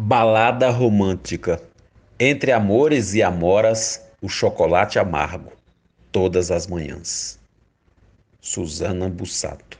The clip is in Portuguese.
Balada romântica. Entre amores e amoras, o chocolate amargo, todas as manhãs. Susana Bussato.